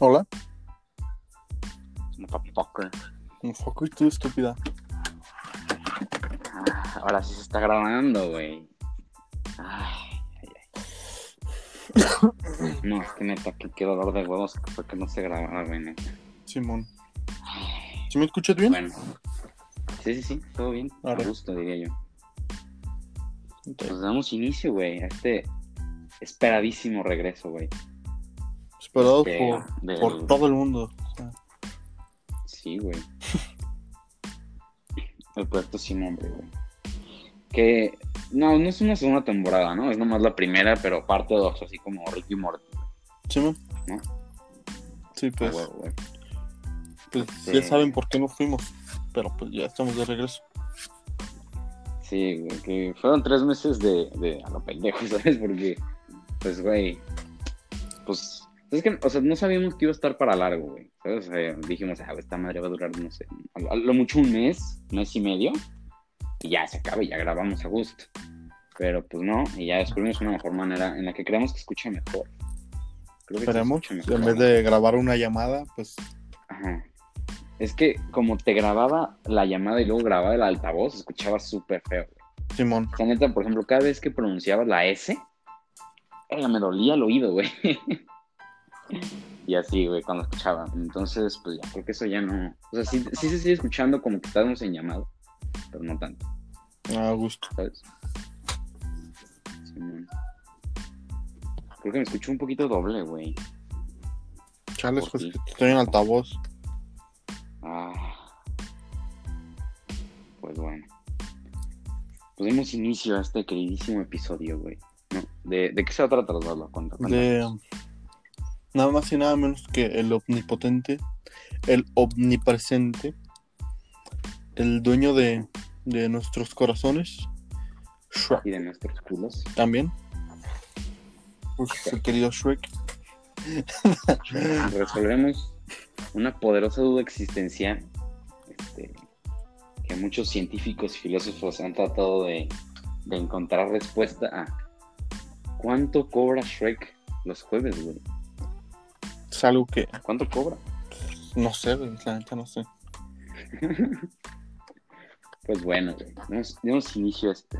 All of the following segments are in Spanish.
Hola. Motherfucker. Un foco y tú, estúpida. Ah, ahora sí se está grabando, güey. Ay, ay, ay. No, es que neta, que qué dolor de huevos que fue que no se grababa, güey. neta. Simón. ¿Sí me escuchas bien? Bueno. Sí, sí, sí, todo bien. A gusto, diría yo. Pues damos inicio, güey, a este esperadísimo regreso, güey. Esperado Este, por, del- por todo el mundo. O sea, Sí, güey. El proyecto sin nombre, güey. Que no, no es una segunda temporada, ¿no? Es nomás la primera, pero parte dos, así como Ricky Morty. Simón. ¿No? Sí, Ah, pues, güey. pues Sí. ya saben por qué nos fuimos. Pero pues ya estamos de regreso. Sí, güey, que fueron tres meses de, de a lo pendejo, ¿sabes? Porque, pues, güey, pues, es que, o sea, no sabíamos que iba a estar para largo, güey. O sea, dijimos, ah, esta madre va a durar, no sé, a, lo mucho un mes, mes y medio, y ya se acaba y ya grabamos a gusto. Pero, pues, no, y ya descubrimos una mejor manera en la que creemos que escucha mejor. Creo que Esperemos. escucha mejor, En vez de grabar una llamada, pues Ajá. Es que como te grababa la llamada y luego grababa el altavoz, escuchaba súper feo, güey. Simón. O sea, neta, por ejemplo, cada vez que pronunciabas la S, eh, me dolía el oído, güey. y así, güey, cuando escuchaba. Entonces, pues ya, creo que eso ya no. O sea, sí, sí se sigue escuchando como que estábamos en llamado, pero no tanto, A gusto. ¿sabes? Creo que me escucho un poquito doble, güey. Chales, pues estoy en altavoz. Ah. Pues bueno. Pues demos inicio a este queridísimo episodio, güey. ¿No? ¿De, ¿De qué se va a tratar, Osvaldo? De nada más y nada menos que el omnipotente, el omnipresente, el dueño de, de nuestros corazones, Shrek Y de nuestros culos. también. Pues el querido Shrek. Resolvemos una poderosa duda existencial este, que muchos científicos y filósofos han tratado de, de encontrar respuesta a. ¿Cuánto cobra Shrek los jueves, güey? Es algo que ¿Cuánto cobra? no sé, güey, la neta no sé. Pues bueno, demos, inicio a este.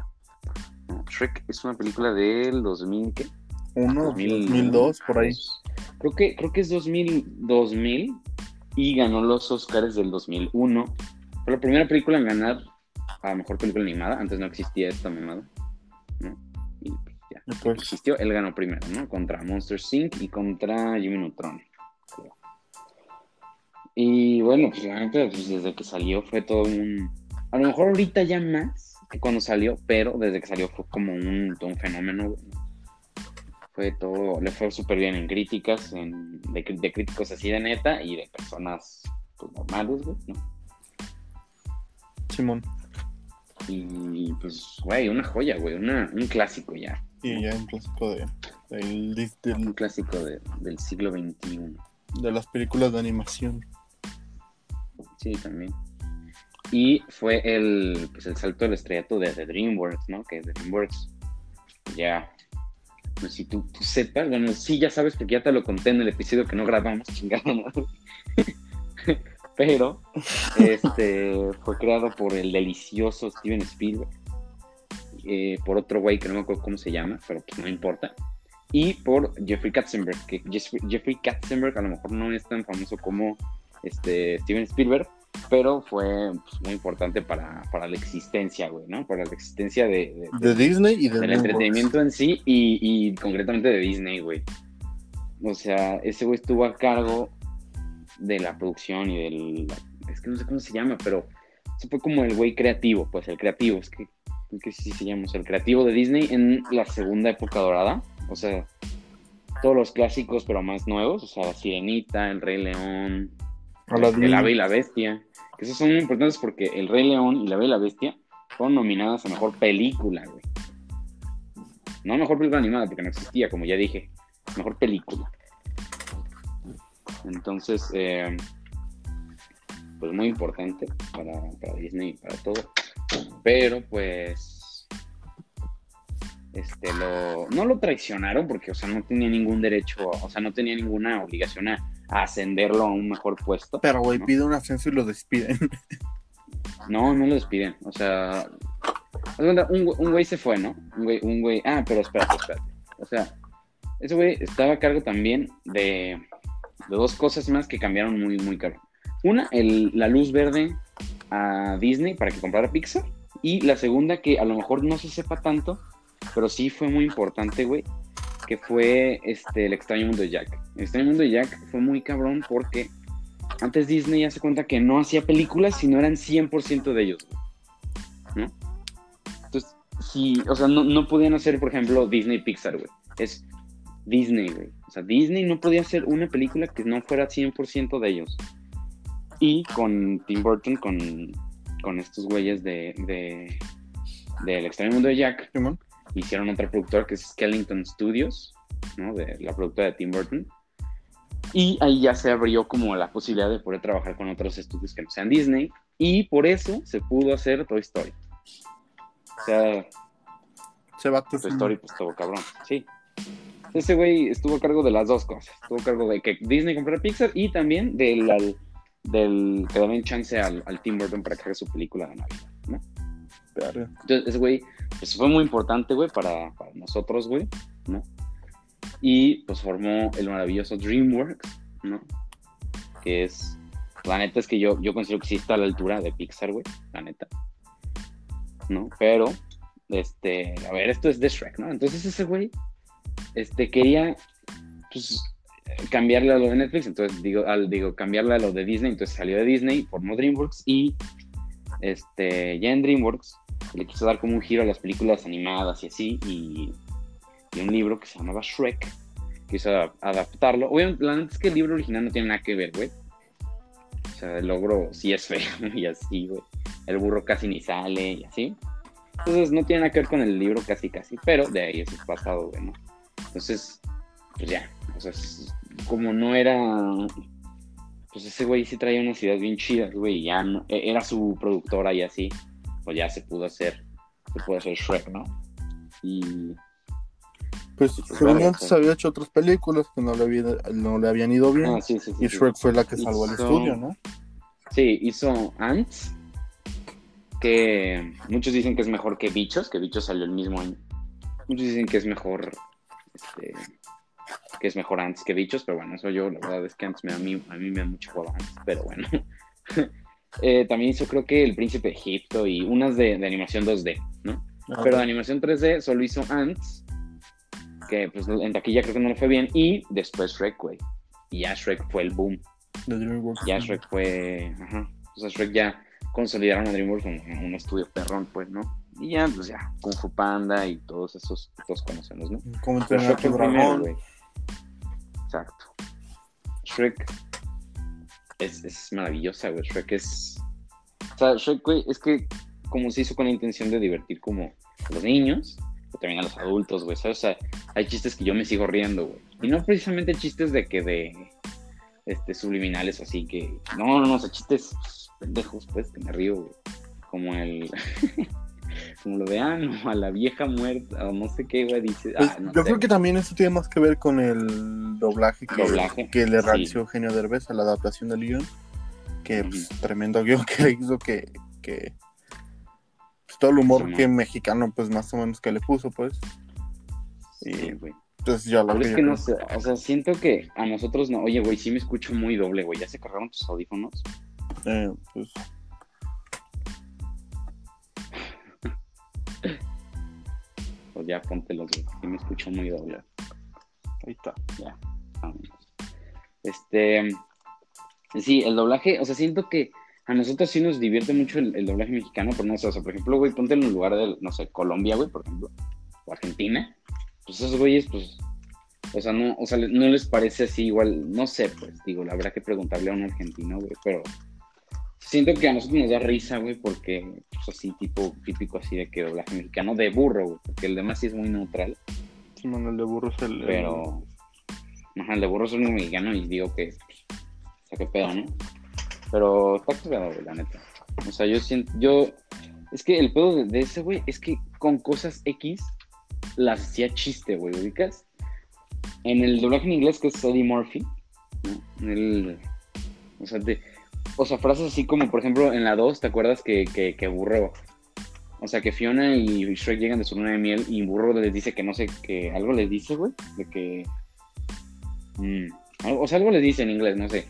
Shrek es una película del 2000, ¿qué? Uno, 2000, 2002, por ahí. Creo que, creo que es 2000, 2000 y ganó los Oscars del 2001. Fue la primera película en ganar a mejor película animada. Antes no existía esta mamada. ¿no? Ya. Pues, Existió, él ganó primero, ¿no? Contra Monster Inc. y contra Jimmy Neutron. Y bueno, pues la neta, pues, desde que salió fue todo un. A lo mejor ahorita ya más que cuando salió, pero desde que salió fue como un, todo un fenómeno. Fue todo, le fue súper bien en críticas, en, de críticos así de neta y de personas pues, normales, güey, ¿no? Simón. Y pues, güey, una joya, güey, una, un clásico ya. Y ya un clásico de, del- del- Un clásico de- del siglo XXI. de las películas de animación. Sí, también. Y fue el, pues, el salto del estrellato de, de DreamWorks, ¿no? Que DreamWorks ya, no sé si tú, tú sepas, bueno, sí, ya sabes porque ya te lo conté en el episodio que no grabamos, chingada madre. Pero, este, fue creado por el delicioso Steven Spielberg, eh, por otro güey que no me acuerdo cómo se llama, pero pues no importa, y por Jeffrey Katzenberg, que Jeffrey, Jeffrey Katzenberg a lo mejor no es tan famoso como este, Steven Spielberg, pero fue pues, muy importante para, para la existencia, güey, ¿no? Para la existencia de, de- De Disney y de del entretenimiento en sí y, y concretamente de Disney, güey. O sea, ese güey estuvo a cargo de la producción y del... Es que no sé cómo se llama, pero se fue como el güey creativo, pues el creativo, es que, que sí se llama, o sea, el creativo de Disney en la segunda época dorada. O sea, todos los clásicos, pero más nuevos, o sea, La Sirenita, El Rey León. El Ave y la Bestia. Que esos son muy importantes porque El Rey León y La Ave y la Bestia fueron nominadas a Mejor Película, güey. No Mejor Película Animada, porque no existía, como ya dije. Mejor Película. Entonces, eh, pues muy importante para, para Disney y para todo. Pero pues este lo no lo traicionaron porque o sea no tenía ningún derecho o sea no tenía ninguna obligación a, ascenderlo a un mejor puesto. Pero, güey, ¿no? pide un ascenso y lo despiden. No, no lo despiden. O sea, un güey se fue, ¿no? Un güey, un güey. Ah, pero espérate, espérate. O sea, ese güey estaba a cargo también de, de dos cosas más que cambiaron muy, muy caro. Una, el- la luz verde Disney para que comprara Pixar. Y la segunda, que a lo mejor no se sepa tanto, pero sí fue muy importante, güey, que fue este, El extraño mundo de Jack. El extraño mundo de Jack fue muy cabrón porque antes Disney ya se cuenta que no hacía películas, sino eran 100% de ellos, güey. ¿no? Entonces, sí, o sea, no, no podían hacer, por ejemplo, Disney Pixar, güey. Es Disney, güey. O sea, Disney no podía hacer una película que no fuera 100% de ellos. Y con Tim Burton, con, con estos güeyes de, de, del extraño mundo de Jack, hicieron otra productora que es Skellington Studios, ¿no? De la productora de Tim Burton. Y ahí ya se abrió como la posibilidad de poder trabajar con otros estudios que no sean Disney. Y por eso se pudo hacer Toy Story. O sea, Se va Toy Story pues estuvo cabrón, sí. Ese güey estuvo a cargo de las dos cosas. Estuvo a cargo de que Disney comprara Pixar y también del, al- del que daban chance al, al Tim Burton para que haga su película de Navidad, ¿no? Entonces, ese güey, pues fue muy importante, güey, para, para nosotros, güey, ¿no? Y pues formó el maravilloso DreamWorks, ¿no? Que es, la neta es que yo, yo considero que sí está a la altura de Pixar, güey, la neta, ¿no? Pero, este, a ver, esto es de Shrek, ¿no? Entonces ese güey, este, quería, pues, cambiarle a lo de Netflix, entonces digo, al, digo, cambiarle a lo de Disney, entonces salió de Disney, formó DreamWorks y, este, ya en DreamWorks le quiso dar como un giro a las películas animadas y así, y, y un libro que se llamaba Shrek, quiso adap- adaptarlo. Obviamente, la neta es que el libro original no tiene nada que ver, güey. O sea, el logro sí es feo y así, güey. El burro casi ni sale y así. Entonces, no tiene nada que ver con el libro casi, casi, pero de ahí es pasado, güey, ¿no? Entonces, pues ya, o sea, como no era... Pues ese güey sí traía unas ideas bien chidas, güey, ya no- e- era su productora y así pues ya se pudo hacer, se pudo hacer Shrek, ¿no? Y Pues, Pues, según antes había hecho otras películas que no le, había- no le habían ido bien. ah, sí, sí, sí, y. Shrek fue la que salvó al Hizo- estudio, ¿no? Sí, hizo Ants, que muchos dicen que es mejor que Bichos, que Bichos salió el mismo año. Muchos dicen que es mejor, este, que es mejor Ants que Bichos, pero bueno, eso yo, la verdad es que Ants me, a, mí, a mí me da mucho juego Ants, pero bueno. Eh, también hizo creo que El Príncipe de Egipto y unas de, de animación 2D, ¿no? Ah, Pero de animación 3D solo hizo Ants, que pues en taquilla creo que no le fue bien, y después Shrek, güey. Y ya Shrek fue el boom. Ya Shrek fue. Ajá. O sea, Shrek ya consolidaron a DreamWorks como un estudio perrón, pues, ¿no? Y ya, pues ya, Kung Fu Panda y todos esos todos conocemos, ¿no? Como a Shrek fue el primero, güey. Exacto. Shrek es, es maravillosa, güey. Shrek es. O sea, Shrek, güey, es que como se hizo con la intención de divertir como a los niños, pero también a los adultos, güey. O sea, hay chistes que yo me sigo riendo, güey. Y no precisamente chistes de que de este subliminales así que. No, no, no, o sea, chistes pendejos, pues, que me río, güey. Como el. como lo de, ah, no, a la vieja muerta, o no sé qué, güey, dice. Pues, ah, no yo sé, creo que también eso tiene más que ver con el doblaje que, Doblaje, que le sí. realizó Eugenio Derbez a la adaptación del guion. Que pues, tremendo guion que le hizo que, que pues, todo el humor Sí, que mexicano pues más o menos que le puso pues. Sí, Y güey. entonces ya la Pero es que ¿no? sé, o sea, siento que a nosotros no. Oye, güey, sí me escucho muy doble, güey. ¿Ya se cargaron tus audífonos? Eh, pues, Pues ya póntelos, güey. Sí me escucho muy doble. ahí está. Ya, vámonos. Este. Sí, el doblaje, o sea, siento que a nosotros sí nos divierte mucho el, el doblaje mexicano, pero no sé, o sea, por ejemplo, güey, ponte en el lugar de, no sé, Colombia, güey, por ejemplo, o Argentina, pues esos güeyes, pues, o sea, no, o sea, no les parece así igual, no sé, pues, digo, habrá que preguntarle a un argentino, güey, pero siento que a nosotros nos da risa, güey, porque, pues, así, tipo, típico así de que doblaje mexicano de burro, güey, porque el demás sí es muy neutral. Sí, Manuel de Burros el, el- Pero. Ajá, el de burro es un mexicano y digo que. O sea, qué pedo, ¿no? Pero está cagado, güey, la neta. O sea, yo siento. Yo. Es que el pedo de, de ese, güey, es que con cosas X las hacía chiste, güey, ¿ubicas? En el doblaje en inglés, que es Eddie Murphy, ¿no? Él, o sea, de- o sea, frases así como, por ejemplo, en la 2, ¿te acuerdas que, que, que Burro, o sea, que Fiona y Shrek llegan de su luna de miel y Burro les dice que no sé, que algo les dice, güey, de que, mm, algo- o sea, algo les dice en inglés, no sé,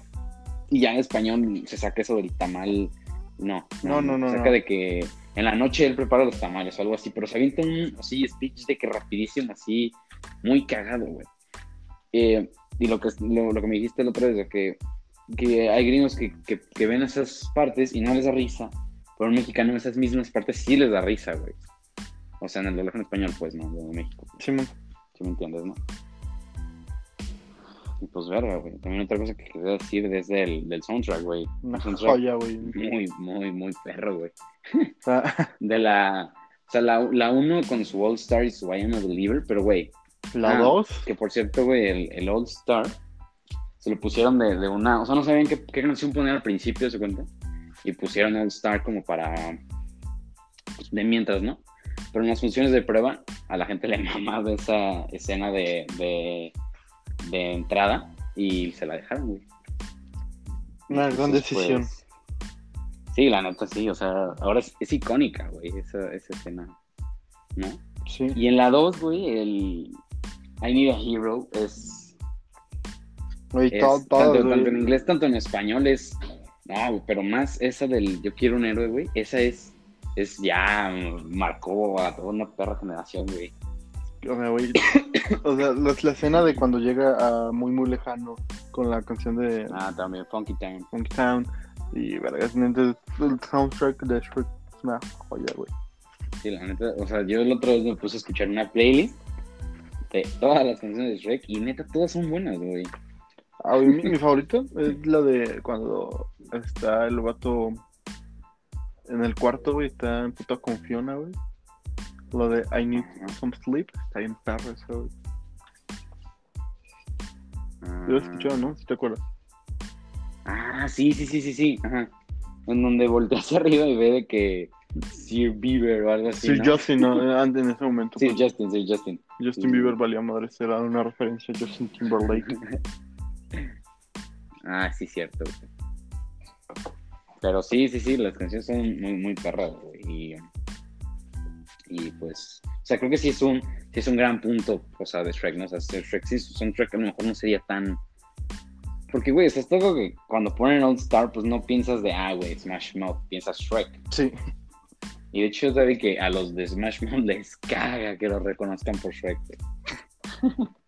y ya en español se saca eso del tamal, no, No, no, no, se saca no. de que en la noche él prepara los tamales o algo así, pero se avienta un así speech de que rapidísimo, así, muy cagado, güey. Eh, y lo que, lo, lo que me dijiste el otro día, que, que hay gringos que, que, que ven esas partes y no les da risa, pero un mexicano en esas mismas partes sí les da risa, güey. O sea, en el doblaje en español, pues, ¿no? De México. Simón. Si me entiendes, ¿no? Y pues, verga, güey. También otra cosa que quería decir desde el del soundtrack, güey. Una soundtrack joya, güey. Muy, muy, muy perro, güey. O sea, De la... O sea, la, la uno con su All Star y su I Am a Believer, pero, güey, la Ah, 2. que por cierto, güey, el, el All Star se lo pusieron de, de una. O sea, no sabían qué, qué canción poner al principio, ¿se cuenta? Y pusieron All Star como para. pues, de mientras, ¿no? Pero en las funciones de prueba, a la gente le mamaba esa escena de, de, de entrada y se la dejaron, güey. Una gran decisión. pues, sí, la neta sí, o sea, ahora es, es icónica, güey, esa, esa escena, ¿no? Sí. Y en la 2, güey, el I Need a Hero es, Es todo, tanto, en inglés, tanto en español es, no, pero más esa del Yo quiero un héroe, güey, esa es, es ya, mm, marcó a toda una perra generación, güey. O sea, güey. O sea, la, la escena de cuando llega a muy, muy lejano con la canción de Ah, también Funky Town. Funky Town. Y, vergas, el soundtrack de Shrek es una joya, güey. Sí, la neta, o sea, yo el otro vez me puse a escuchar una playlist de todas las canciones de Shrek y neta, todas son buenas, güey. Ah, güey, mi, mi favorita es la de cuando está el vato en el cuarto, güey, está en puta con Fiona, güey. Lo de I need some sleep, está bien perro eso, güey. Ah, lo he escuchado, ¿no? Si te acuerdas. Ah, sí, sí, sí, sí, sí. Ajá. En donde voltea hacia arriba y ve de que Sir Bieber o algo así. Sí, ¿no? Justin, ¿no? Antes en ese momento. Pues, Justin, sí, Justin. Justin Bieber valía madre, será una referencia a Justin Timberlake. Ah, sí, cierto. güey. Pero sí, sí, sí, las canciones son muy, muy perras, güey. Y, y pues, o sea, creo que sí es un, sí es un gran punto, o sea, de Shrek, ¿no? O sea, Shrek sí, su soundtrack a lo mejor no sería tan... Porque, güey, o sea, es todo que cuando ponen All Star, pues no piensas de, ah, güey, Smash Mouth, piensas Shrek. Sí, Y de hecho, sabe que a los de Smash Mouth les caga que lo reconozcan por Shrek, güey.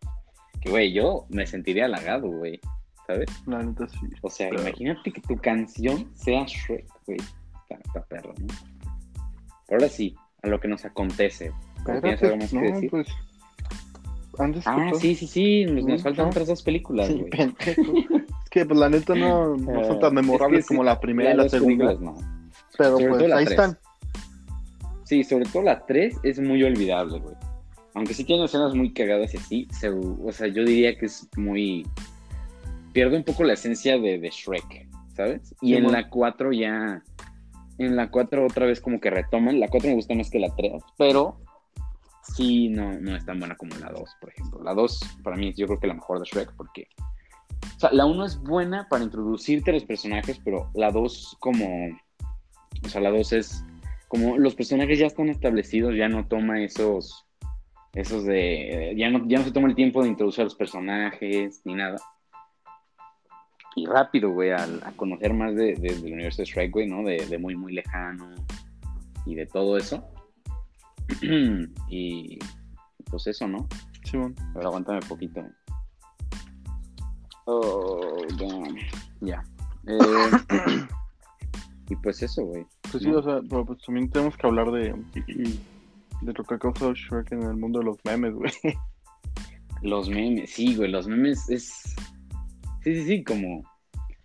güey, yo me sentiría halagado, güey, ¿sabes? la neta sí. O sea, Pero- imagínate que tu canción sea Shrek, güey. Está perro, ¿no? Pero ahora sí, a lo que nos acontece. ¿Tienes algo más que decir? pues. Antes Ah, sí, sí, sí, nos, nos faltan otras dos películas, Sí. Es que, pues, la neta no, no son tan Eh, memorables es que sí, como la primera y Las la segunda. no. Pero, sobre pues, ahí tres. están. Sí, sobre todo la 3 es muy olvidable, güey. Aunque sí tiene escenas muy cagadas y así, se- o sea, yo diría que es muy... Pierde un poco la esencia de, de Shrek, ¿sabes? Y Sí, en bueno. la 4 ya... En la 4 otra vez como que retoman. La 4 me gusta más que la 3, pero sí no, no es tan buena como la 2, por ejemplo. La 2 para mí es yo creo que la mejor de Shrek porque... O sea, la 1 es buena para introducirte a los personajes, pero la 2 como... O sea, la 2 es como los personajes ya están establecidos, ya no toma esos, esos de, ya no, ya no se toma el tiempo de introducir a los personajes ni nada. Y rápido, güey, a, conocer más de, de- del universo de Shrek, güey, ¿no? De, de muy, muy lejano y de todo eso. y pues eso, ¿no? Simón. Pero aguántame poquito. Oh, damn. Ya. Eh, y pues eso, güey. Pues sí, No. o sea, pero, pues también tenemos que hablar de, de lo que ha causado Shrek en el mundo de los memes, güey. Los memes, sí, güey, los memes es. Sí, sí, sí, como,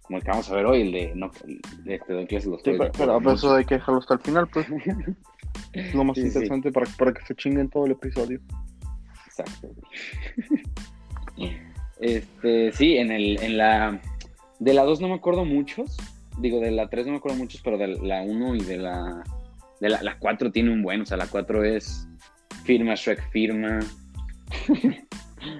como el que vamos a ver hoy, el de. No, de este, Clase los Sí, pero, de pero Acuerdo eso hay que dejarlo hasta el final, pues. Es lo más Sí, sí. interesante para, para que se chinguen todo el episodio. Exacto, güey. Este, sí, en el, en la. De la 2 no me acuerdo muchos. Digo, de la 3 no me acuerdo muchos, pero de la 1 y de la. De la, la 4 tiene un buen, o sea, la 4 es. Firma, Shrek firma.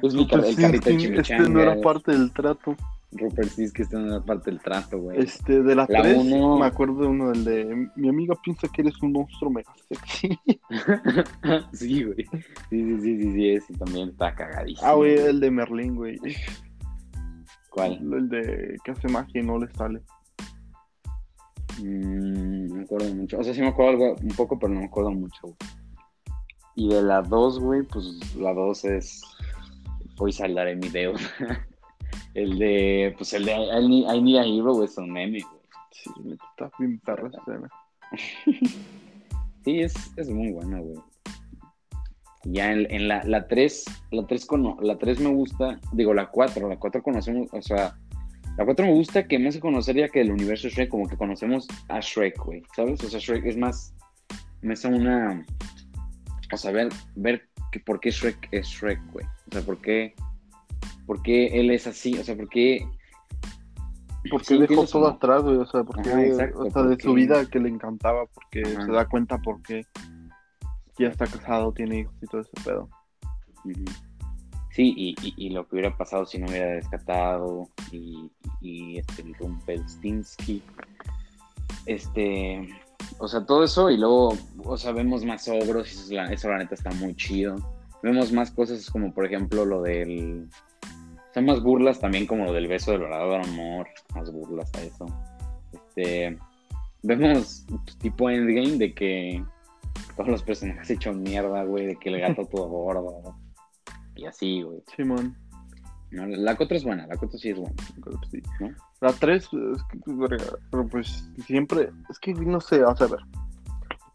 es mi car- Pues el sí, carrito de sí, este no era parte del trato. Rupert sí es que está en la parte del trato, güey. Este, de la La 3, uno- me acuerdo de uno del de. Mi amiga piensa que eres un monstruo mega sexy. sí, güey. Sí, sí, sí, sí, sí, ese también está cagadísimo. ah, güey, el de Merlín, güey. ¿Cuál? El de que hace magia y no le sale. Mm, no me acuerdo mucho. O sea, sí me acuerdo algo, un poco, pero no me acuerdo mucho, güey. Y de la 2, güey, pues la 2 es. Hoy saldré mi dedo. el de. Pues el de I Need, I Need a Hero, güey, es un meme, güey. Sí, está bien escena. Sí, es, es muy bueno, güey. Ya en, en la, la 3, la 3, cono- la 3 me gusta, digo, la 4, la 4 conocemos, o sea, la 4 me gusta que me hace conocer ya que el universo Shrek, como que conocemos a Shrek, güey, ¿sabes? O sea, Shrek es más, me hace una, o sea, ver, ver que por qué Shrek es Shrek, güey. O sea, por qué, por qué él es así, o sea, por qué... Porque Sí, dejó todo ¿no? atrás, güey. O sea, porque. Ajá, exacto, o sea, de porque- su vida que le encantaba, porque Ajá. se da cuenta porque ya está casado, tiene hijos y todo ese pedo. Ujú. Sí, y, y, lo que hubiera pasado si no hubiera descatado y, este el Rumpelstiltskin, este, o sea, todo eso y luego, o sea, vemos más ogros y eso, es la, eso la neta está muy chido. Vemos más cosas como por ejemplo lo del, o sea, más burlas también como lo del beso del verdadero amor, más burlas a eso. Este, vemos tipo Endgame de que todos los personajes hechos mierda, güey, de que el gato todo gordo. Y así, güey. Simón. No, la 4 es buena, la 4 sí es buena. La 3, es que, pero pues siempre, es que no sé, o sea, a ver.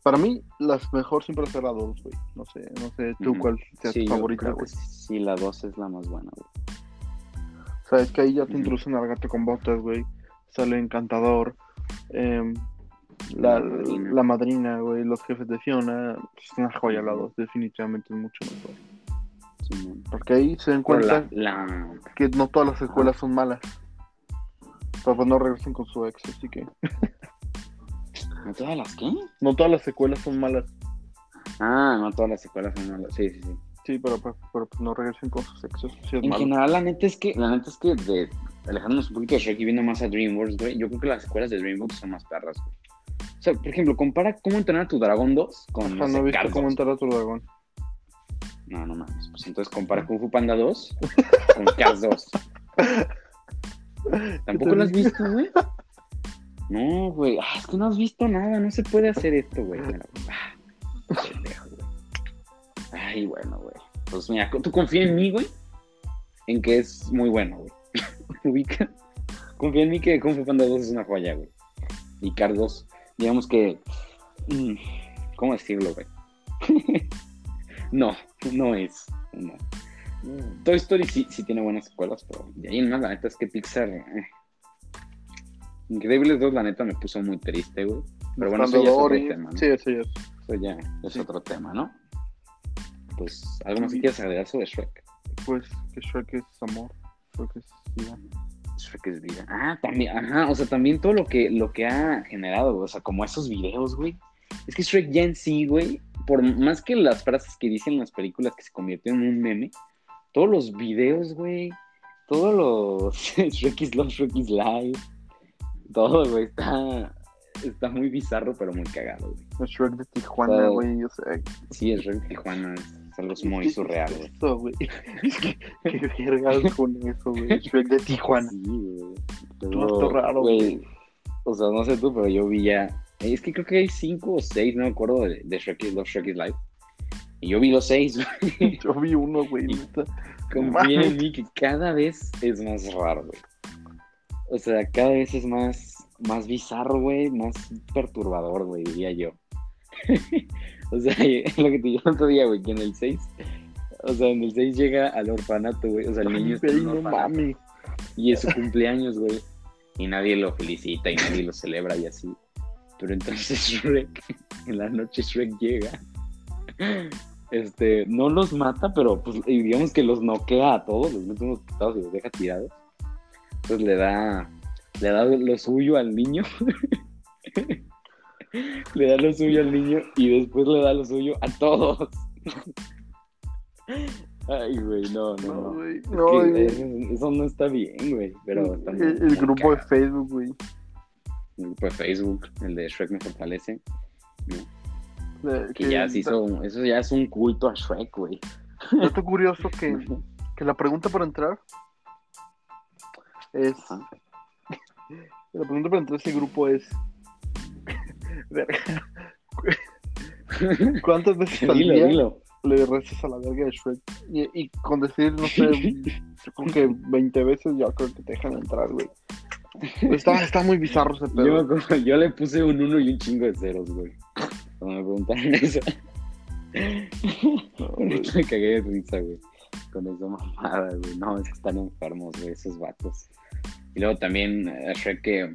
Para mí, la mejor siempre será la 2, güey. No sé, no sé tú cuál sea Sí, tu favorita, güey. sí, la 2 es la más buena, güey. O sea, es que ahí ya te Ujú. introducen al gato con botas, güey. Sale Encantador. em, la, La madrina. la madrina, güey. Los jefes de Fiona. Es una joya la 2, definitivamente es mucho mejor. Sí. Porque ahí se Pero cuenta la, la- que no todas las escuelas son malas. Pero pues no regresen con su ex, así que. ¿No todas las qué? No todas las secuelas son malas. Ah, no todas las secuelas son malas. Sí, sí, sí. Sí, pero, pues- pero pues no regresen con sus. Sí es En malo. general, la neta es que, la neta es que de, alejándonos un poquito de Shrek y viendo más a DreamWorks, güey, yo creo que las secuelas de DreamWorks son más perras, güey. O sea, por ejemplo, compara cómo entrenar a tu dragón 2 con Ajá, no no sé, cómo 2. entrar a tu dragón. No, no mames. Pues entonces compara Kung Fu Panda 2 con Cars 2. ¿Tampoco lo has visto, güey? No, güey. Ah, es que no has visto nada. No se puede hacer esto, güey. Ah. Ay, bueno, güey. Pues mira, tú confía en mí, güey. En que es muy bueno, güey. Ubica. Confía en mí que Kung Fu Panda 2 es una joya, güey. Y Cars 2, digamos que. mm, ¿Cómo decirlo, güey? no, no es. No. Toy Story sí, sí tiene buenas secuelas, pero de ahí en más, la neta es que Pixar. eh. Increíbles 2, la neta me puso muy triste, güey. Pero bueno, eso ya es otro tema, ¿no? Sí, sí, es. Eso ya es Sí. otro tema, ¿no? Pues, ¿algo más que quieras agregar sobre Shrek? Pues que Shrek es amor. Shrek es vida. Shrek es vida. Ah, también, ajá, o sea, también todo lo que, lo que ha generado, güey, o sea, como esos videos, güey. Es que Shrek ya en sí, güey, por más que las frases que dicen en las películas que se convirtieron en un meme, todos los videos, güey, todos los Shrek is Love, Shrek is Life, todo, güey, está, está muy bizarro, pero muy cagado, güey. El Shrek de Tijuana, güey. O sea, Sí, el Shrek de Tijuana es algo muy ¿qué surreal, güey. güey? Qué vergas con eso, güey. Shrek de Tijuana. Sí, güey. Todo raro, güey. O sea, no sé tú, pero yo vi ya. Es que creo que hay cinco o seis, no me acuerdo, de, de Shrek is Love, Shrek is Life. Y yo vi los seis, güey. Yo vi uno, güey. Confía en mí que cada vez es más raro, güey. O sea, cada vez es más, más bizarro, güey, más perturbador, güey, diría yo. o sea, lo que te dije el otro día, güey, que en el 6, o sea, en el 6 llega al orfanato, güey. O sea, el niño está en un mames. Y es su cumpleaños, güey. Y nadie lo felicita y nadie lo celebra y así. Pero entonces Shrek, en la noche Shrek llega. Este, no los mata, pero pues y digamos que los noquea a todos, los mete unos putados y los deja tirados. Entonces le da, le da lo suyo al niño. le da lo suyo al niño y después le da lo suyo a todos. Ay, güey, no, no, No, no. güey. Es No, que, güey. eso no está bien, güey. Pero el, el grupo de. Facebook, güey. El grupo de Facebook, el de Shrek me fortalece. de- Que ya se hizo, eso ya es un culto a Shrek, güey. Dato curioso que, que la pregunta para entrar es. Ajá. La pregunta para entrar a ese grupo es. ¿Cuántas veces al dilo, día dilo. le rezas a la verga de Shrek? Y, y con decir, no sé, creo que 20 veces ya creo que te dejan entrar, güey. Está, está muy bizarro ese pedo. yo le puse un 1 y un chingo de ceros, güey. Cuando me preguntaron eso. No, me cagué de risa, güey. Con esa mamada, güey. No, es que están enfermos, güey, esos vatos. Y luego también eh, Shrek que,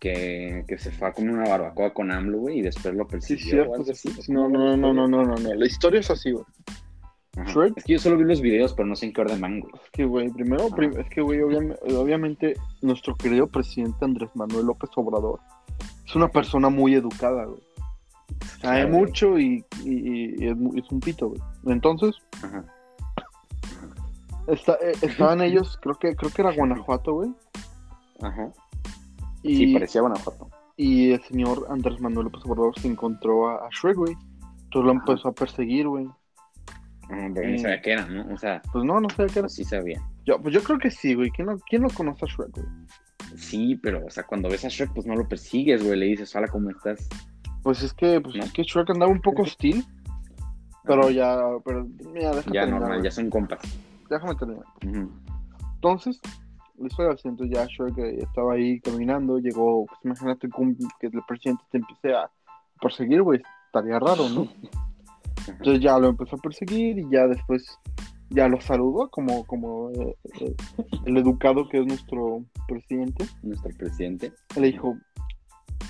que, que se fue a comer una barbacoa con AMLO, güey, y después lo Sí, persiguió. o cierto. No, no, no, no, no, no, no. La historia es así, güey. Shrek. Es que yo solo vi los videos, pero no sé en qué orden van, güey. Es que, güey, primero, Ah. prim- es que, güey, obviamente, obviamente, nuestro querido presidente Andrés Manuel López Obrador es una persona muy educada, güey. Sabe güey. mucho y, y- y es, un pito, güey. Entonces, Ajá. está, eh, estaban ellos, creo que, creo que era Guanajuato, güey. Ajá. Y, Sí, parecía Guanajuato. y el señor Andrés Manuel López Obrador se encontró a, a Shrek, güey. Entonces lo empezó a perseguir, güey. Pero no Mm. sabía qué era, ¿no? O sea, Pues no, no sé qué era. pues sí sabía. Yo, pues yo creo que sí, güey. ¿Quién no, quién no conoce a Shrek, güey? Sí, pero, o sea, cuando ves a Shrek, pues no lo persigues, güey. Le dices, hola, ¿cómo estás? Pues es que, pues ¿No? es que Shrek andaba un poco hostil. Pero ya, pero mira, déjame Ya terminar, normal, güey. ya son compas. Déjame terminar. Entonces, la historia así, entonces ya Shrek eh, estaba ahí caminando, llegó, pues imagínate que el presidente te empiece a perseguir, güey, estaría raro, ¿no? Entonces ya lo empezó a perseguir y ya después ya lo saludó como, como eh, eh, el educado que es nuestro presidente. Nuestro presidente. Le dijo,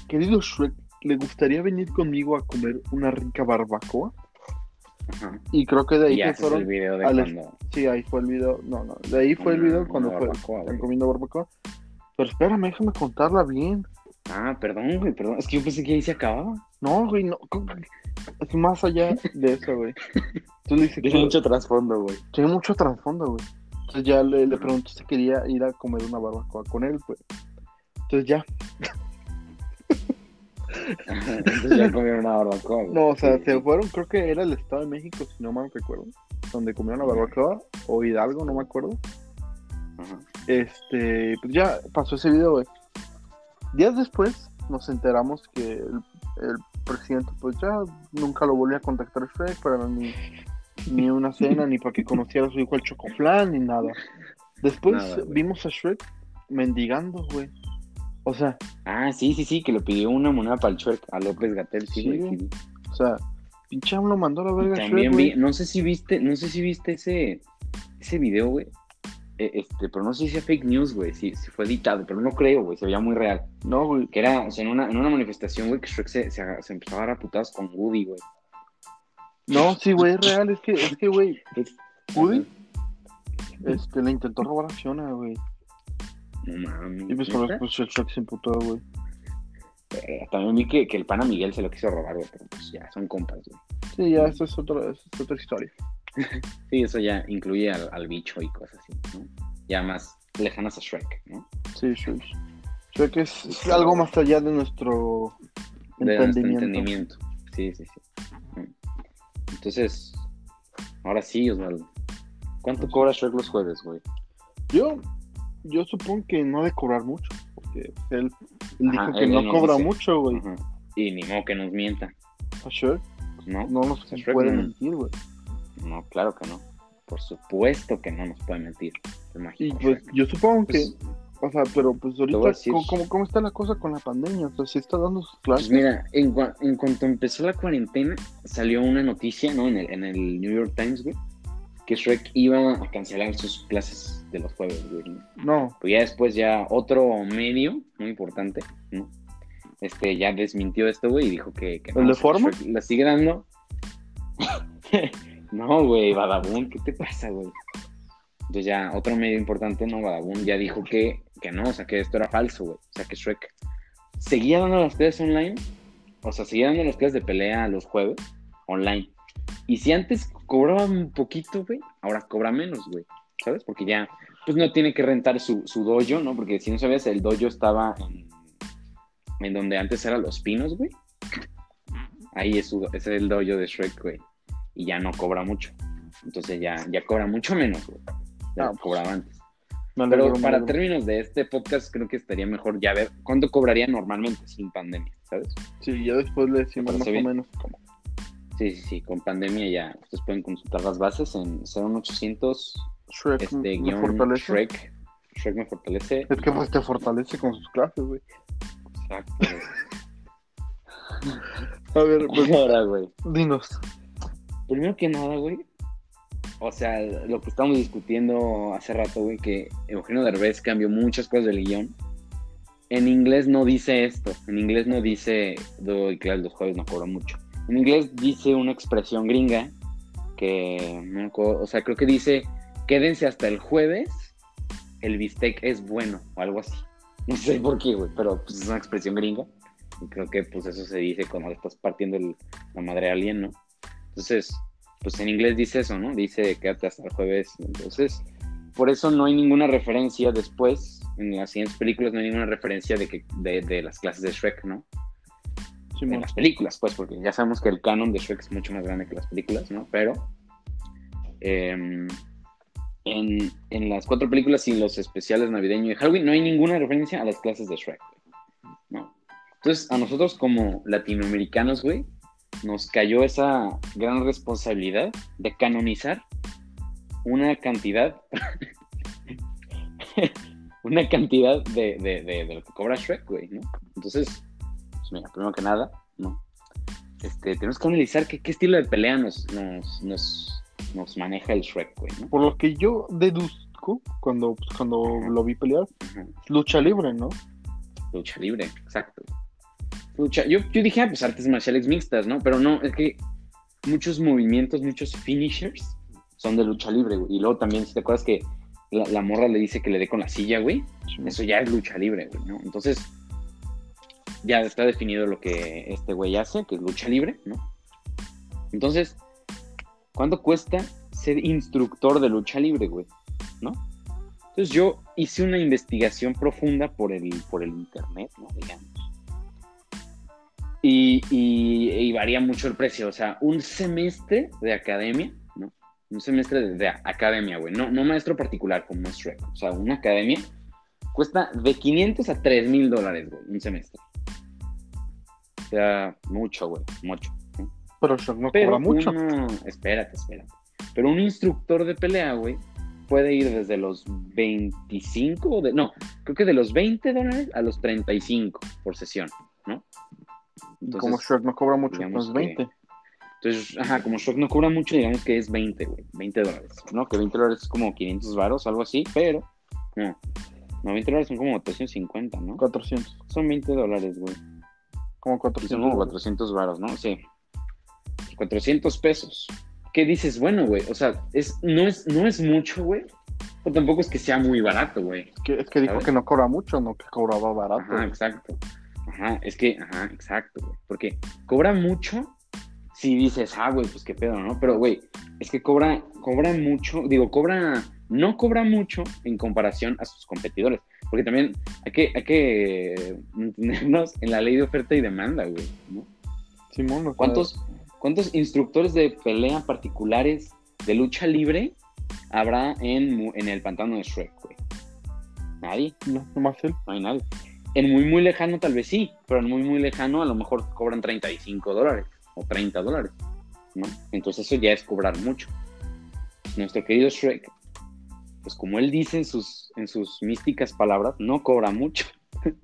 querido Shrek, ¿le gustaría venir conmigo a comer una rica barbacoa? Ajá. Y creo que de ahí haces el fueron. video de al- cuando. Sí, ahí fue el video. No, no, de ahí fue el video cuando fue están comiendo barbacoa. Pero espérame, déjame contarla bien. Ah, perdón, güey, perdón. Es que yo pensé que ahí se acababa. No, güey, no. Es más allá de eso, güey. Le que Tiene mucho trasfondo, güey. tiene mucho trasfondo, güey. Entonces ya le, le preguntó si quería ir a comer una barbacoa con él, pues. Entonces ya. Entonces ya comieron una barbacoa, güey. No, o sea, Sí, se fueron, creo que era el Estado de México, si no mal recuerdo. Donde comieron la barbacoa. O Hidalgo, no me acuerdo. Ajá. Este, pues ya pasó ese video, güey. Días después nos enteramos que el, el presidente, pues ya nunca lo volvió a contactar a Shrek para ni, ni una cena, ni para que conociera a su hijo el Chocoflan, ni nada. Después Nada, vimos a Shrek mendigando, güey. O sea, Ah, sí, sí, sí, que le pidió una moneda para el Shrek a López Gatel, sí, Sí, güey. sí o sea, pinche AMLO mandó a la verga También Shrek, vi, güey. no sé si viste, no sé si viste ese, ese video, güey. Eh, Este, pero no sé si sea fake news, güey, si, si fue editado, pero no creo, güey, se veía muy real. No, güey. Que era, o sea, en una, en una manifestación, güey, que Shrek se, se, se empezó a agarrar a putadas con Woody, güey. No, sí, güey, es real. Es que, es que, güey, Es- Woody este, le intentó robar a Fiona, güey. No mames. Y pues, por eso, pues el Shrek se emputó, güey. Eh, También vi que, que el pana Miguel se lo quiso robar, güey, pero pues ya, son compas, güey. Sí, ya, eso es, otra, eso es otra historia. Sí, eso ya incluye al, al bicho y cosas así, ¿no? Ya más lejanas a Shrek, ¿no? Sí, Shrek. Shrek es, es algo más allá de nuestro De nuestro entendimiento. entendimiento. Sí, sí, sí. Mm. Entonces, ahora sí, Osvaldo. ¿Cuánto cobra Shrek los jueves, güey? Yo, yo supongo que no ha de cobrar mucho, porque él, él Ajá, dijo que él- no cobra dice. mucho, güey. Ajá. Y ni modo que nos mienta, A Shrek ¿no? no nos Shrek puede no. mentir, güey. No, claro que no. Por supuesto que no nos puede mentir. Y pues yo supongo que, Pues, o sea, pero pues ahorita, decir- ¿cómo, cómo, está la cosa con la pandemia? O sea, si está dando sus Pues clases. mira, en, cua- en cuanto empezó la cuarentena, salió una noticia, ¿no? En el, en el New York Times, güey, que Shrek iba a cancelar sus clases de los jueves, güey. ¿no? Pues ya después ya otro medio muy importante, ¿no? Este ya desmintió esto, güey, y dijo que, que no, ¿El de Forma? Shrek la sigue dando. no, güey, Badabun, ¿qué te pasa, güey? Entonces ya otro medio importante, ¿no? Badabun ya dijo que, que no, o sea, que esto era falso, güey. O sea, que Shrek seguía dando las clases online, o sea, seguía dando las clases de pelea los jueves online. Y si antes cobraba un poquito, güey, ahora cobra menos, güey, ¿sabes? Porque ya, pues no tiene que rentar su, su dojo, ¿no? Porque si no sabías, el dojo estaba en, donde antes eran los pinos, güey. Ahí es, su, es el dojo de Shrek, güey. Y ya no cobra mucho. Entonces ya, ya cobra mucho menos, güey. de lo que cobraba antes. Pero para términos de este podcast, creo que estaría mejor ya ver cuánto cobraría normalmente sin pandemia, ¿sabes? Sí, ya después le decimos ¿Me más o menos cómo. Sí, sí, sí, con pandemia ya ustedes pueden consultar las bases en 01800 Shrek este me guion fortalece. Shrek. Shrek me fortalece. Es que pues te fortalece con sus clases, güey. Exacto. A ver, pues Ahora, güey. dinos. Primero que nada, güey. O sea, lo que estábamos discutiendo hace rato, güey, que Eugenio Derbez cambió muchas cosas del guion. En inglés no dice esto. En inglés no dice, doy clases los jueves, no cobro mucho. En inglés dice una expresión gringa que, o sea, creo que dice, quédense hasta el jueves, el bistec es bueno, o algo así. No sé por qué, güey, pero pues, es una expresión gringa. Y creo que pues eso se dice cuando estás partiendo el- la madre a alguien, ¿no? Entonces, pues en inglés dice eso, ¿no? Dice quédate hasta el jueves. Entonces, por eso no hay ninguna referencia después, en las siguientes películas no hay ninguna referencia de, que, de, de las clases de Shrek, ¿no? En las películas, pues, porque ya sabemos que el canon de Shrek es mucho más grande que las películas, ¿no? Pero em, en, en las cuatro películas y los especiales navideños de Halloween no hay ninguna referencia a las clases de Shrek, ¿no? Entonces, a nosotros como latinoamericanos, güey, nos cayó esa gran responsabilidad de canonizar una cantidad, una cantidad de, de, de, de lo que cobra Shrek, güey, ¿no? Entonces, pues mira, primero que nada, ¿no? Este, tenemos que analizar qué, qué estilo de pelea nos, nos, nos, nos maneja el Shrek, güey, ¿no? Por lo que yo deduzco cuando, pues, cuando lo vi pelear, lucha libre, ¿no? Lucha libre, exacto. Lucha, yo, yo dije, ah, pues artes marciales mixtas, ¿no? Pero no, es que muchos movimientos, muchos finishers son de lucha libre, güey. Y luego también, si te acuerdas que la, la morra le dice que le dé con la silla, güey, eso ya es lucha libre, güey, ¿no? Entonces, ya está definido lo que este güey hace, que es lucha libre, ¿no? Entonces, ¿cuánto cuesta ser instructor de lucha libre, güey? ¿No? Entonces yo hice una investigación profunda por el, por el internet, ¿no? Digamos. Y, y- y varía mucho el precio. O sea, un semestre de academia, ¿no? Un semestre de, de academia, güey. No, no maestro particular como es Shrek. O sea, una academia cuesta de 500 a 3 mil dólares, güey, un semestre. O sea, mucho, güey, mucho. ¿no? Pero Shrek no Pero cobra mucho. uno- espérate, espérate. Pero un instructor de pelea, güey, puede ir desde los 25, o de, no, creo que de los 20 dólares a los 35 por sesión, ¿no? Entonces, Como Shrek no cobra mucho, digamos pues que- 20. entonces, ajá, como Shrek no cobra mucho, digamos que es 20, güey, 20 dólares, ¿no? Que 20 dólares es como 500 varos, algo así, pero, no, no, 20 dólares son como 350, ¿no? 400. Son 20 dólares, güey. Como Sí, 400. son como 400 varos, ¿no? Sí. 400 pesos. ¿Qué dices? Bueno, güey, o sea, es, no, es, no es mucho, güey. O tampoco es que sea muy barato, güey. Es que, es que dijo que no cobra mucho, no que cobraba barato. Ajá, exacto. Ajá, es que, ajá, exacto, güey. Porque cobra mucho si dices, ah, güey, pues qué pedo, ¿no? Pero, güey, es que cobra, cobra mucho, digo, cobra, no cobra mucho en comparación a sus competidores. Porque también hay que, hay que mantenernos en la ley de oferta y demanda, güey, ¿no? Simón, o sea, ¿Cuántos, ¿Cuántos instructores de pelea particulares de lucha libre habrá en, en el pantano de Shrek, güey? Nadie, No, nomás él. no hay nadie. En muy, muy lejano tal vez sí, pero en muy, muy lejano a lo mejor cobran 35 dólares o 30 dólares, ¿no? Entonces eso ya es cobrar mucho. Nuestro querido Shrek, pues como él dice en sus, en sus místicas palabras, no cobra mucho.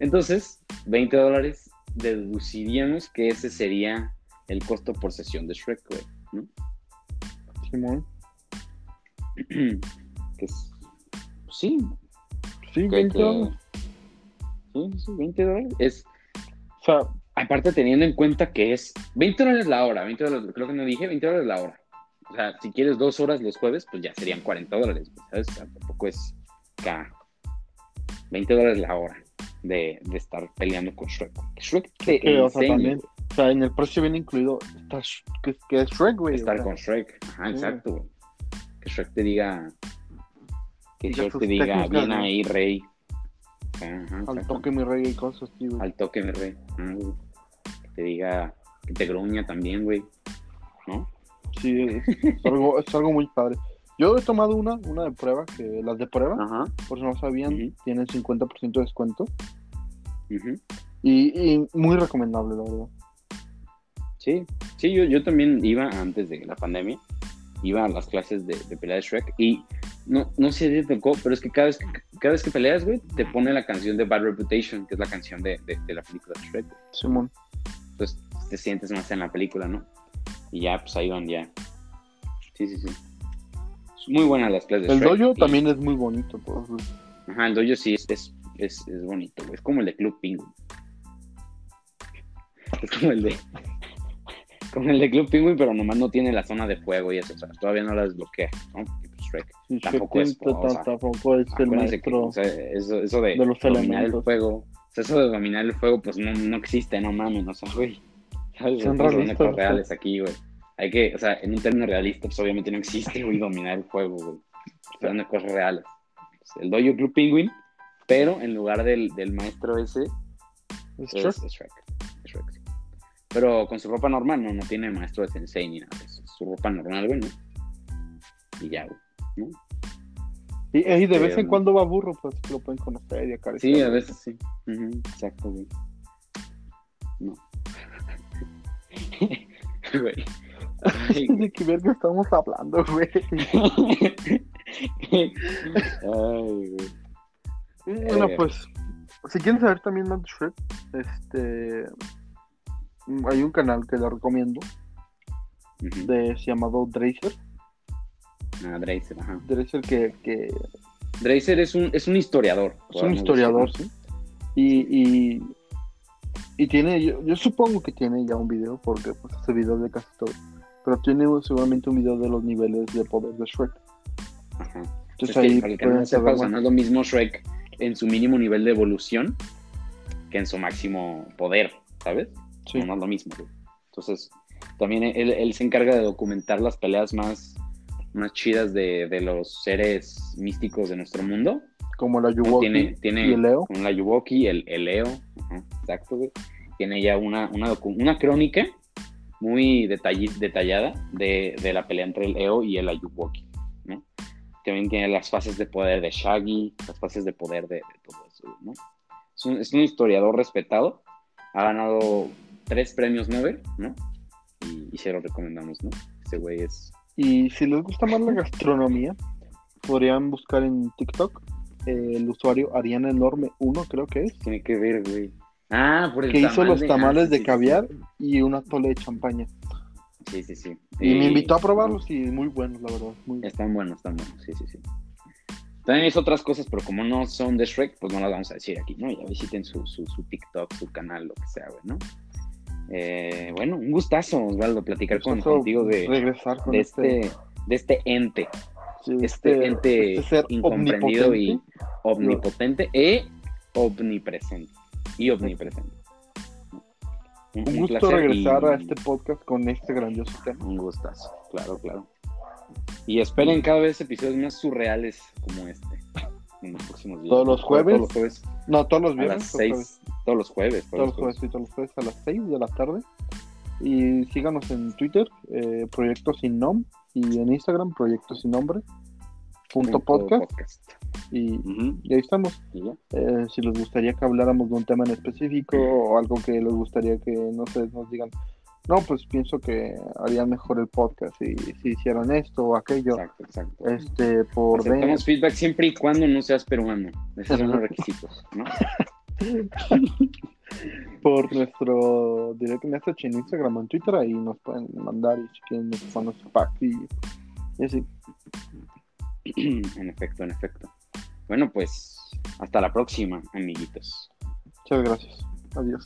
Entonces, 20 dólares deduciríamos que ese sería el costo por sesión de Shrek, güey, ¿no? Simón. que es, sí, Sí, que- 20 que- dólares. Sí, sí, 20 dólares. Es, O sea, aparte teniendo en cuenta que es 20 dólares la hora, 20 dólares, creo que no dije, 20 dólares la hora. O sea, si quieres dos horas los jueves, pues ya serían 40 dólares, ¿sabes? O sea, tampoco es acá 20 dólares la hora de, de estar peleando con Shrek. Shrek te que, o sea, también sea, en el precio viene incluido Star, que, que es Shrek, güey. Estar o sea, con Shrek. Ajá, Sí. exacto. Que Shrek te diga. Que Shrek te diga, bien ahí, rey. Ajá, Al toque mi rey y cosas güey. Al toque, mi rey. Que te diga. Que te gruña también, güey. ¿No? Sí, es algo, es algo muy padre. Yo he tomado una, una de prueba, que las de prueba, Ajá. por si no sabían, Ujú. tienen 50% de descuento. y muy recomendable, la verdad. Sí, sí, yo, yo también iba antes de la pandemia, iba a las clases de, de pelea de Shrek y no, no sé si te tocó, pero es que cada vez que, cada vez que peleas, güey, te pone la canción de Bad Reputation, que es la canción de, de, de la película de Shrek. Simón. Entonces te sientes más en la película, ¿no? Y ya, pues ahí van ya. Sí, sí, sí. Es muy buena las clases de El Shrek. dojo y- también es muy bonito. Pues. Ajá, el dojo sí es, es, es, es bonito, güey. Es como el de Club Penguin. Es como el de. Como el de Club Penguin, pero nomás no tiene la zona de fuego y eso. O sea, todavía no la desbloquea, ¿no? Shrek. Sí, Tampoco es, Shrek o sea, tampoco es el Acuérdense que, maestro. o sea, eso, eso de, de los dominar el elementos. fuego. O sea, eso de dominar el fuego, pues no, no existe, no mames, o sea, güey. ¿Sabes? Son realistas, ¿no? reales aquí, güey. Hay que, o sea, en un término realista, pues obviamente no existe, güey, dominar el fuego, güey. Hablando de cosas reales. Pues, el Dojo Club Penguin, pero en lugar del, del maestro ese, Es es, Shrek. es Shrek. Es Shrek, sí. Pero con su ropa normal, no, no tiene maestro de sensei ni nada eso. Su ropa normal, güey, ¿no? Y ya, güey. Y, y de vez Este, en cuando va burro, pues lo pueden conocer y acariciar. Sí, a veces sí. Exacto, güey. No. Güey. Ay, ¿De qué verga estamos hablando, güey? Ay, güey. Bueno, Eh. pues, si quieren saber también más de este. Hay un canal que le recomiendo, de, se llamado Dracer. Ah, Dracer, ajá. Dracer que, que Dracer es un, es un historiador. es un historiador, decir, ¿sí? Y, y, y tiene, yo, yo supongo que tiene ya un video, porque pues hace videos de casi todo. Pero tiene seguramente un video de los niveles de poder de Shrek. Ajá. Entonces es que, ahí el que no sepa, o sea, no es lo mismo Shrek en su mínimo nivel de evolución que en su máximo poder, ¿sabes? Sí. No, no es lo mismo. Entonces, también él, él se encarga de documentar las peleas más, más chidas de, de los seres místicos de nuestro mundo. Como la. Yuwoki Tiene, tiene y el Leo. con la Yuwoki, el, el Leo, ajá, exacto, güey. Tiene ya una, una, una crónica muy detalli- detallada de, de la pelea entre el Leo y el Ayuwoki, ¿no? También tiene las fases de poder de Shaggy, las fases de poder de, de todo eso, ¿no? Es un, es un historiador respetado, ha ganado tres premios Nobel, ¿no? Y, y se lo recomendamos, ¿no? Ese güey es... Y si les gusta más la gastronomía, podrían buscar en TikTok eh, el usuario Ariana Enorme 1, creo que es, Tiene que ver, güey. Ah, por el que hizo los de- tamales ah, sí, de sí, caviar sí, y una tole de champaña. Sí, sí, sí. Y me invitó a probarlos y muy buenos, la verdad. Muy... Están buenos, están buenos, sí, sí, sí. También hizo otras cosas, pero como no son de Shrek, pues no las vamos a decir aquí, ¿no? Ya visiten su, su, su TikTok, su canal, lo que sea, güey, ¿no? Eh, bueno, un gustazo, Osvaldo, platicar con, contigo de, regresar con de, este, este, de este ente, sí, este, ente este ser incomprendido y omnipotente. e omnipresente. Y omnipresente. Un gusto placer regresar y- a este podcast con este grandioso tema. Un gustazo, claro, claro. Y esperen cada vez episodios más surreales como este. En los próximos días. ¿Todos los jueves? Todos los jueves. No, todos los A viernes. las seis. Todos los jueves. Todos los jueves, sí, todos los jueves a las 6 de la tarde. Y síganos en Twitter, eh, Proyecto Sin Nom, y en Instagram, Proyecto Sin Nombre, punto podcast. Y, y ahí estamos. y. Eh, si les gustaría que habláramos de un tema en específico o algo que les gustaría que, no sé, nos digan, no, pues pienso que harían mejor el podcast si, si hicieran esto o aquello. Exacto, exacto. Este, por Aceptamos feedback siempre y cuando no seas peruano. Esos son los requisitos, ¿no? por nuestro direct message en Instagram o en Twitter, ahí nos pueden mandar y si quieren nos ponen su pack y, y así. en efecto, en efecto. Bueno, pues hasta la próxima, amiguitos. Muchas gracias. Adiós.